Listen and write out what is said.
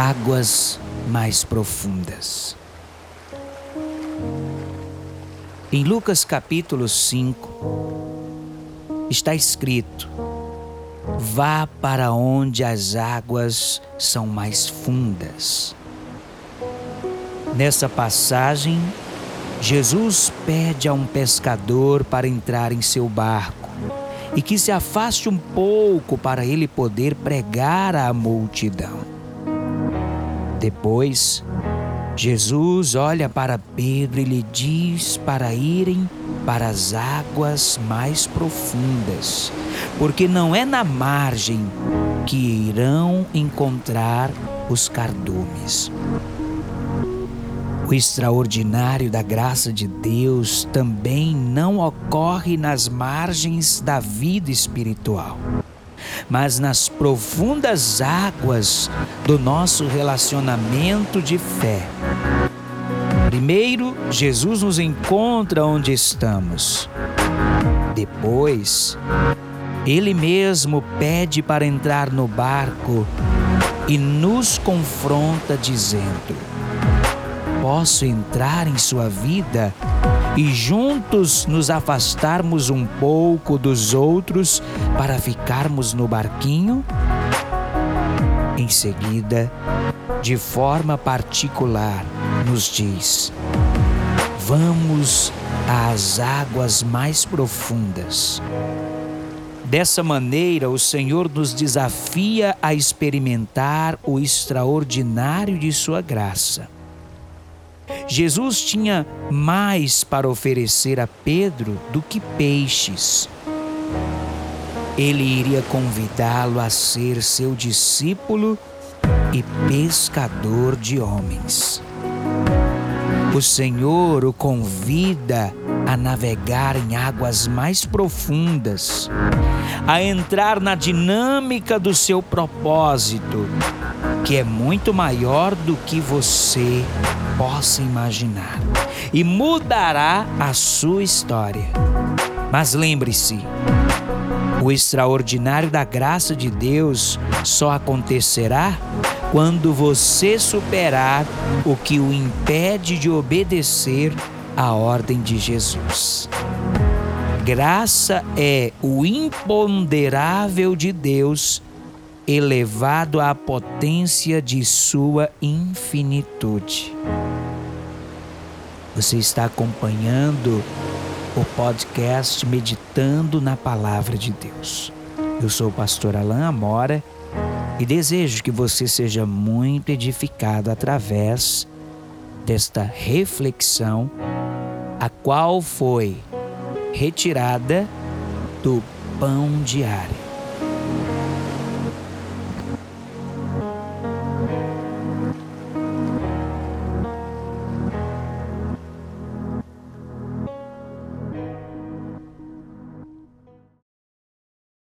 águas mais profundas. Em Lucas capítulo 5 está escrito: Vá para onde as águas são mais fundas. Nessa passagem, Jesus pede a um pescador para entrar em seu barco e que se afaste um pouco para ele poder pregar à multidão. Depois, Jesus olha para Pedro e lhe diz para irem para as águas mais profundas, porque não é na margem que irão encontrar os cardumes. O extraordinário da graça de Deus também não ocorre nas margens da vida espiritual, mas nas profundas águas do nosso relacionamento de fé. Primeiro, Jesus nos encontra onde estamos. Depois, Ele mesmo pede para entrar no barco e nos confronta dizendo: posso entrar em sua vida e juntos nos afastarmos um pouco dos outros para ficarmos no barquinho? Em seguida, de forma particular, nos diz: Vamos às águas mais profundas. Dessa maneira, o Senhor nos desafia a experimentar o extraordinário de Sua graça Jesus tinha mais para oferecer a Pedro do que peixes. Ele iria convidá-lo a ser seu discípulo e pescador de homens. O Senhor o convida a navegar em águas mais profundas, a entrar na dinâmica do seu propósito, que é muito maior do que você possa imaginar e mudará a sua história. Mas lembre-se, o extraordinário da graça de Deus só acontecerá quando você superar o que o impede de obedecer à ordem de Jesus. Graça é o imponderável de Deus elevado à potência de sua infinitude. Você está acompanhando o podcast Meditando na Palavra de Deus. Eu sou o pastor Alain Amora e desejo que você seja muito edificado através desta reflexão, a qual foi retirada do pão diário.